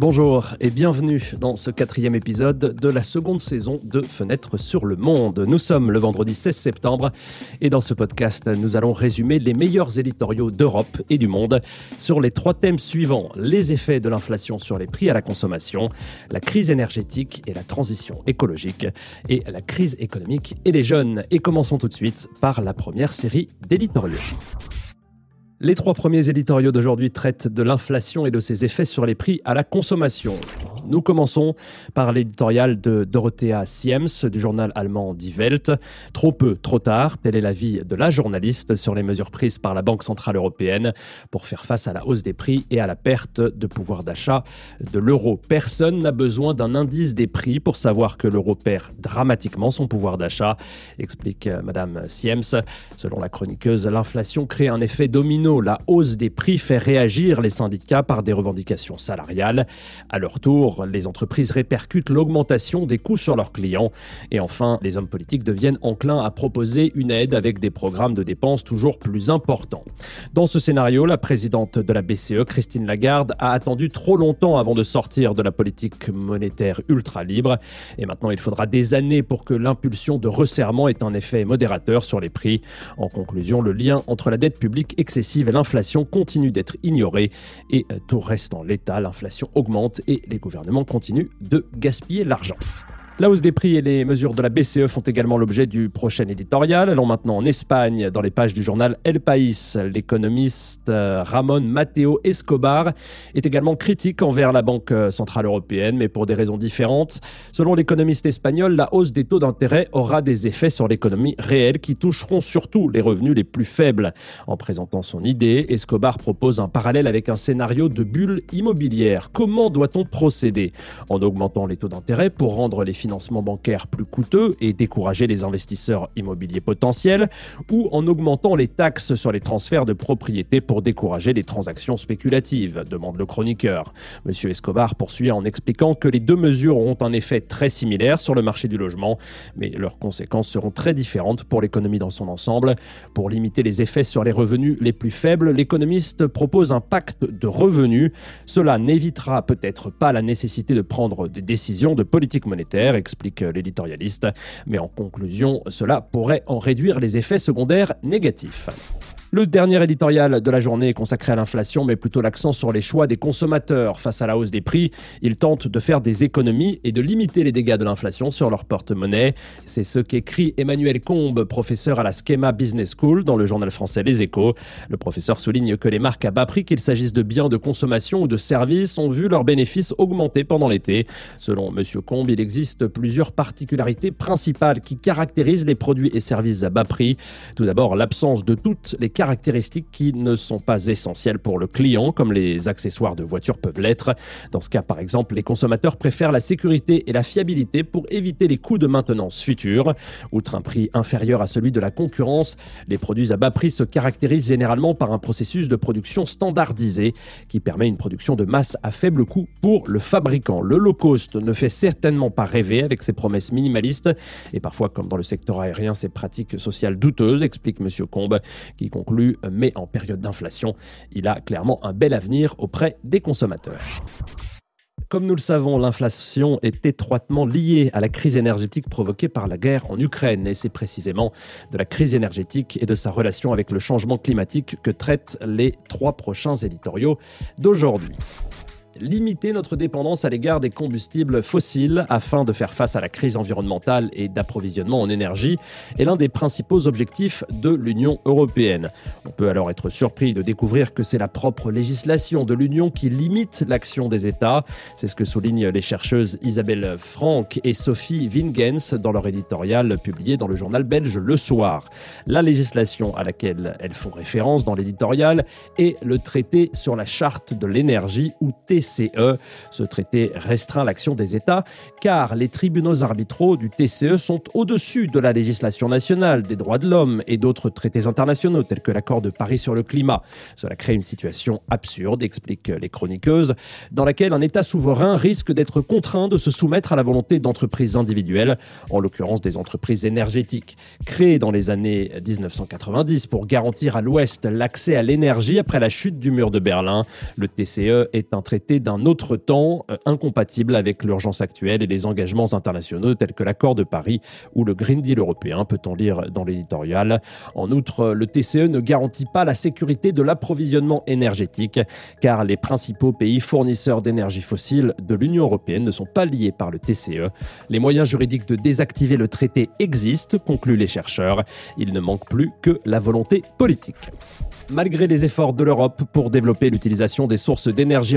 Bonjour et bienvenue dans ce quatrième épisode de la seconde saison de Fenêtre sur le Monde. Nous sommes le vendredi 16 septembre et dans ce podcast, nous allons résumer les meilleurs éditoriaux d'Europe et du monde sur les trois thèmes suivants les effets de l'inflation sur les prix à la consommation, la crise énergétique et la transition écologique, et la crise économique et les jeunes. Et commençons tout de suite par la première série d'éditoriaux. Les trois premiers éditoriaux d'aujourd'hui traitent de l'inflation et de ses effets sur les prix à la consommation. Nous commençons par l'éditorial de Dorothea Siems du journal allemand Die Welt. Trop peu, trop tard, tel est l'avis de la journaliste sur les mesures prises par la Banque Centrale Européenne pour faire face à la hausse des prix et à la perte de pouvoir d'achat de l'euro. Personne n'a besoin d'un indice des prix pour savoir que l'euro perd dramatiquement son pouvoir d'achat, explique Madame Siems. Selon la chroniqueuse, l'inflation crée un effet domino la hausse des prix fait réagir les syndicats par des revendications salariales. À leur tour, les entreprises répercutent l'augmentation des coûts sur leurs clients. Et enfin, les hommes politiques deviennent enclins à proposer une aide avec des programmes de dépenses toujours plus importants. Dans ce scénario, la présidente de la BCE, Christine Lagarde, a attendu trop longtemps avant de sortir de la politique monétaire ultra libre. Et maintenant, il faudra des années pour que l'impulsion de resserrement ait un effet modérateur sur les prix. En conclusion, le lien entre la dette publique excessive l'inflation continue d'être ignorée et euh, tout reste en l'état, l'inflation augmente et les gouvernements continuent de gaspiller l'argent. La hausse des prix et les mesures de la BCE font également l'objet du prochain éditorial. Allons maintenant en Espagne, dans les pages du journal El País. L'économiste euh, Ramon Mateo Escobar est également critique envers la Banque Centrale Européenne, mais pour des raisons différentes. Selon l'économiste espagnol, la hausse des taux d'intérêt aura des effets sur l'économie réelle qui toucheront surtout les revenus les plus faibles. En présentant son idée, Escobar propose un parallèle avec un scénario de bulle immobilière. Comment doit-on procéder? En augmentant les taux d'intérêt pour rendre les financement bancaire plus coûteux et décourager les investisseurs immobiliers potentiels, ou en augmentant les taxes sur les transferts de propriété pour décourager les transactions spéculatives, demande le chroniqueur. Monsieur Escobar poursuit en expliquant que les deux mesures ont un effet très similaire sur le marché du logement, mais leurs conséquences seront très différentes pour l'économie dans son ensemble. Pour limiter les effets sur les revenus les plus faibles, l'économiste propose un pacte de revenus. Cela n'évitera peut-être pas la nécessité de prendre des décisions de politique monétaire explique l'éditorialiste. Mais en conclusion, cela pourrait en réduire les effets secondaires négatifs. Le dernier éditorial de la journée est consacré à l'inflation, mais plutôt l'accent sur les choix des consommateurs. Face à la hausse des prix, ils tentent de faire des économies et de limiter les dégâts de l'inflation sur leur porte-monnaie. C'est ce qu'écrit Emmanuel Combe, professeur à la Schema Business School dans le journal français Les Échos. Le professeur souligne que les marques à bas prix, qu'il s'agisse de biens de consommation ou de services, ont vu leurs bénéfices augmenter pendant l'été. Selon M. Combe, il existe plusieurs particularités principales qui caractérisent les produits et services à bas prix. Tout d'abord, l'absence de toutes les caractéristiques qui ne sont pas essentielles pour le client, comme les accessoires de voiture peuvent l'être. Dans ce cas, par exemple, les consommateurs préfèrent la sécurité et la fiabilité pour éviter les coûts de maintenance futurs. Outre un prix inférieur à celui de la concurrence, les produits à bas prix se caractérisent généralement par un processus de production standardisé qui permet une production de masse à faible coût pour le fabricant. Le low cost ne fait certainement pas rêver avec ses promesses minimalistes et parfois, comme dans le secteur aérien, ses pratiques sociales douteuses, explique M. Combe, qui conclut mais en période d'inflation, il a clairement un bel avenir auprès des consommateurs. Comme nous le savons, l'inflation est étroitement liée à la crise énergétique provoquée par la guerre en Ukraine. Et c'est précisément de la crise énergétique et de sa relation avec le changement climatique que traitent les trois prochains éditoriaux d'aujourd'hui limiter notre dépendance à l'égard des combustibles fossiles afin de faire face à la crise environnementale et d'approvisionnement en énergie est l'un des principaux objectifs de l'Union européenne. On peut alors être surpris de découvrir que c'est la propre législation de l'Union qui limite l'action des États. C'est ce que soulignent les chercheuses Isabelle Franck et Sophie Wingens dans leur éditorial publié dans le journal belge Le Soir. La législation à laquelle elles font référence dans l'éditorial est le traité sur la charte de l'énergie ou TC TCE. Ce traité restreint l'action des États car les tribunaux arbitraux du TCE sont au-dessus de la législation nationale, des droits de l'homme et d'autres traités internationaux tels que l'accord de Paris sur le climat. Cela crée une situation absurde, expliquent les chroniqueuses, dans laquelle un État souverain risque d'être contraint de se soumettre à la volonté d'entreprises individuelles, en l'occurrence des entreprises énergétiques. Créées dans les années 1990 pour garantir à l'Ouest l'accès à l'énergie après la chute du mur de Berlin, le TCE est un traité d'un autre temps, euh, incompatible avec l'urgence actuelle et les engagements internationaux tels que l'accord de Paris ou le Green Deal européen, peut-on lire dans l'éditorial. En outre, le TCE ne garantit pas la sécurité de l'approvisionnement énergétique, car les principaux pays fournisseurs d'énergie fossile de l'Union européenne ne sont pas liés par le TCE. Les moyens juridiques de désactiver le traité existent, concluent les chercheurs. Il ne manque plus que la volonté politique. Malgré les efforts de l'Europe pour développer l'utilisation des sources d'énergie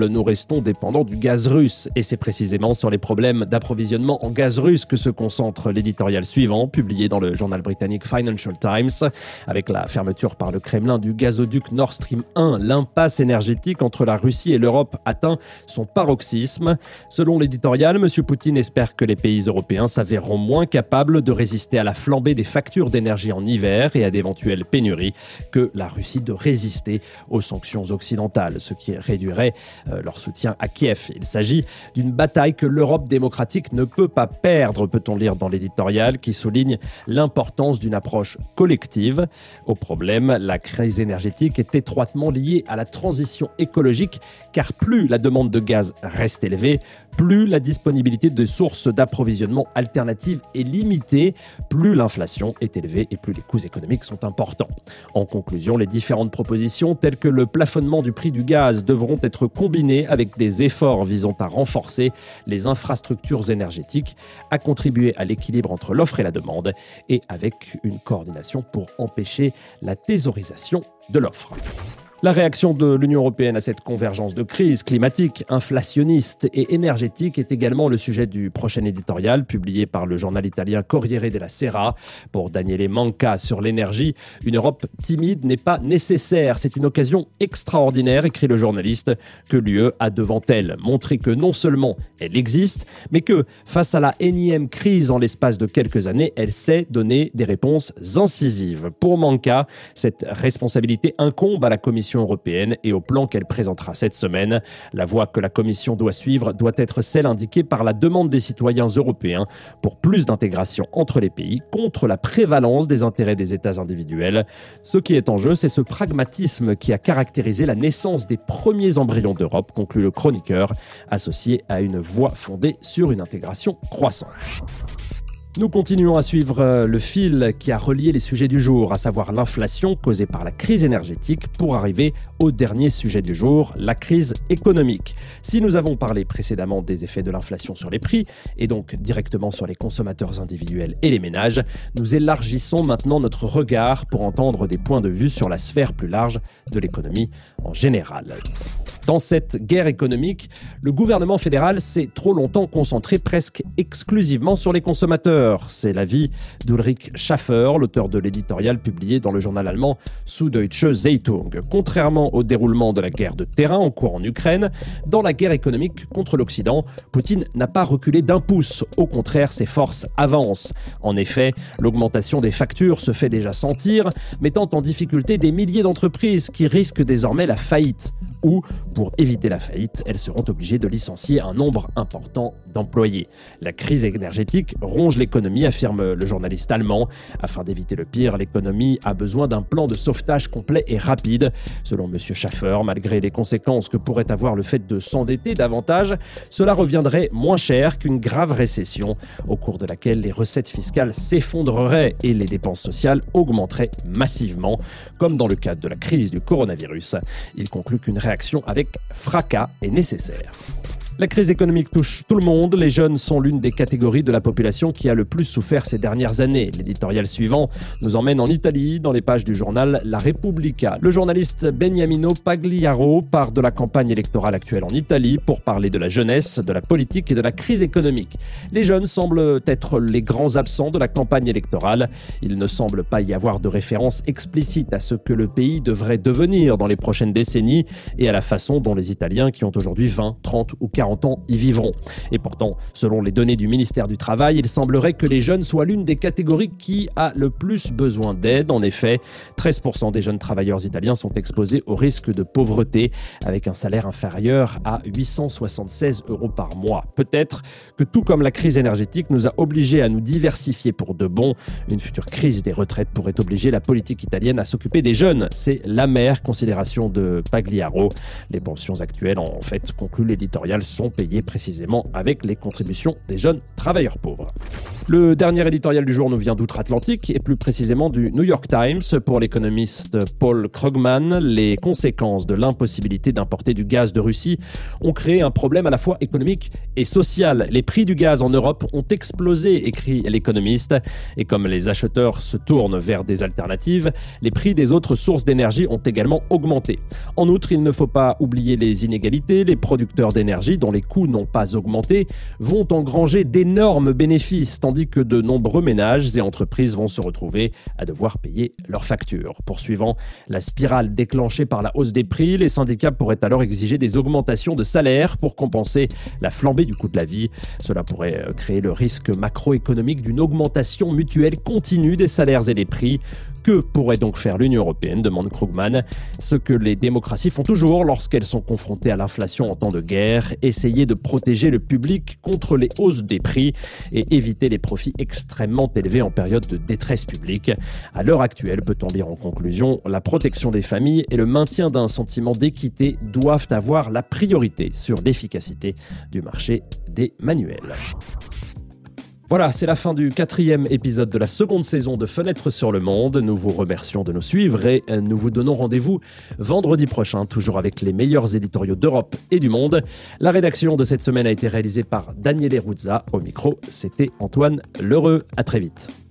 nous restons dépendants du gaz russe. Et c'est précisément sur les problèmes d'approvisionnement en gaz russe que se concentre l'éditorial suivant, publié dans le journal britannique Financial Times. Avec la fermeture par le Kremlin du gazoduc Nord Stream 1, l'impasse énergétique entre la Russie et l'Europe atteint son paroxysme. Selon l'éditorial, M. Poutine espère que les pays européens s'avéreront moins capables de résister à la flambée des factures d'énergie en hiver et à d'éventuelles pénuries que la Russie de résister aux sanctions occidentales, ce qui réduirait leur soutien à Kiev. Il s'agit d'une bataille que l'Europe démocratique ne peut pas perdre, peut-on lire dans l'éditorial, qui souligne l'importance d'une approche collective au problème. La crise énergétique est étroitement liée à la transition écologique, car plus la demande de gaz reste élevée, plus la disponibilité de sources d'approvisionnement alternatives est limitée, plus l'inflation est élevée et plus les coûts économiques sont importants. En conclusion, les différentes propositions telles que le plafonnement du prix du gaz devront être combinées avec des efforts visant à renforcer les infrastructures énergétiques, à contribuer à l'équilibre entre l'offre et la demande et avec une coordination pour empêcher la thésaurisation de l'offre. La réaction de l'Union européenne à cette convergence de crise climatique, inflationniste et énergétique est également le sujet du prochain éditorial publié par le journal italien Corriere della Sera. Pour Daniele Manca sur l'énergie, une Europe timide n'est pas nécessaire. C'est une occasion extraordinaire, écrit le journaliste, que l'UE a devant elle. Montrer que non seulement elle existe, mais que face à la énième crise en l'espace de quelques années, elle sait donner des réponses incisives. Pour Manca, cette responsabilité incombe à la Commission européenne et au plan qu'elle présentera cette semaine. La voie que la Commission doit suivre doit être celle indiquée par la demande des citoyens européens pour plus d'intégration entre les pays contre la prévalence des intérêts des États individuels. Ce qui est en jeu, c'est ce pragmatisme qui a caractérisé la naissance des premiers embryons d'Europe, conclut le chroniqueur, associé à une voie fondée sur une intégration croissante. Nous continuons à suivre euh, le fil qui a relié les sujets du jour, à savoir l'inflation causée par la crise énergétique, pour arriver au dernier sujet du jour, la crise économique. Si nous avons parlé précédemment des effets de l'inflation sur les prix, et donc directement sur les consommateurs individuels et les ménages, nous élargissons maintenant notre regard pour entendre des points de vue sur la sphère plus large de l'économie en général. Dans cette guerre économique, le gouvernement fédéral s'est trop longtemps concentré presque exclusivement sur les consommateurs. C'est l'avis d'Ulrich Schaffer, l'auteur de l'éditorial publié dans le journal allemand Süddeutsche Zeitung. Contrairement au déroulement de la guerre de terrain en cours en Ukraine, dans la guerre économique contre l'Occident, Poutine n'a pas reculé d'un pouce. Au contraire, ses forces avancent. En effet, l'augmentation des factures se fait déjà sentir, mettant en difficulté des milliers d'entreprises qui risquent désormais la faillite. Ou, pour éviter la faillite, elles seront obligées de licencier un nombre important d'employés. La crise énergétique ronge l'économie, affirme le journaliste allemand. Afin d'éviter le pire, l'économie a besoin d'un plan de sauvetage complet et rapide. Selon M. Schaffer, malgré les conséquences que pourrait avoir le fait de s'endetter davantage, cela reviendrait moins cher qu'une grave récession, au cours de laquelle les recettes fiscales s'effondreraient et les dépenses sociales augmenteraient massivement, comme dans le cadre de la crise du coronavirus. Il conclut qu'une réaction avec fracas est nécessaire. La crise économique touche tout le monde. Les jeunes sont l'une des catégories de la population qui a le plus souffert ces dernières années. L'éditorial suivant nous emmène en Italie, dans les pages du journal La Repubblica. Le journaliste Beniamino Pagliaro part de la campagne électorale actuelle en Italie pour parler de la jeunesse, de la politique et de la crise économique. Les jeunes semblent être les grands absents de la campagne électorale. Il ne semble pas y avoir de référence explicite à ce que le pays devrait devenir dans les prochaines décennies et à la façon dont les Italiens qui ont aujourd'hui 20, 30 ou 40 40 ans y vivront. Et pourtant, selon les données du ministère du Travail, il semblerait que les jeunes soient l'une des catégories qui a le plus besoin d'aide. En effet, 13% des jeunes travailleurs italiens sont exposés au risque de pauvreté avec un salaire inférieur à 876 euros par mois. Peut-être que tout comme la crise énergétique nous a obligés à nous diversifier pour de bon, une future crise des retraites pourrait obliger la politique italienne à s'occuper des jeunes. C'est l'amère considération de Pagliaro. Les pensions actuelles, en fait, conclut l'éditorial, sont payés précisément avec les contributions des jeunes travailleurs pauvres. Le dernier éditorial du jour nous vient d'outre-Atlantique et plus précisément du New York Times. Pour l'économiste Paul Krugman, les conséquences de l'impossibilité d'importer du gaz de Russie ont créé un problème à la fois économique et social. Les prix du gaz en Europe ont explosé, écrit l'économiste, et comme les acheteurs se tournent vers des alternatives, les prix des autres sources d'énergie ont également augmenté. En outre, il ne faut pas oublier les inégalités. Les producteurs d'énergie dont les coûts n'ont pas augmenté vont engranger d'énormes bénéfices, tandis que de nombreux ménages et entreprises vont se retrouver à devoir payer leurs factures. Poursuivant la spirale déclenchée par la hausse des prix, les syndicats pourraient alors exiger des augmentations de salaire pour compenser la flambée du coût de la vie. Cela pourrait euh, créer le risque macroéconomique d'une augmentation mutuelle continue des salaires et des prix. Que pourrait donc faire l'Union européenne demande Krugman. Ce que les démocraties font toujours lorsqu'elles sont confrontées à l'inflation en temps de guerre, essayer de protéger le public contre les hausses des prix et éviter les profits extrêmement élevés en période de détresse publique. À l'heure actuelle, peut-on lire en conclusion, la protection des familles et le maintien d'un sentiment d'équité doivent avoir la priorité sur l'efficacité du marché des manuels. Voilà, c'est la fin du quatrième épisode de la seconde saison de Fenêtre sur le Monde. Nous vous remercions de nous suivre et nous vous donnons rendez-vous vendredi prochain, toujours avec les meilleurs éditoriaux d'Europe et du monde. La rédaction de cette semaine a été réalisée par Daniel Eruzza. Au micro, c'était Antoine Lheureux. À très vite.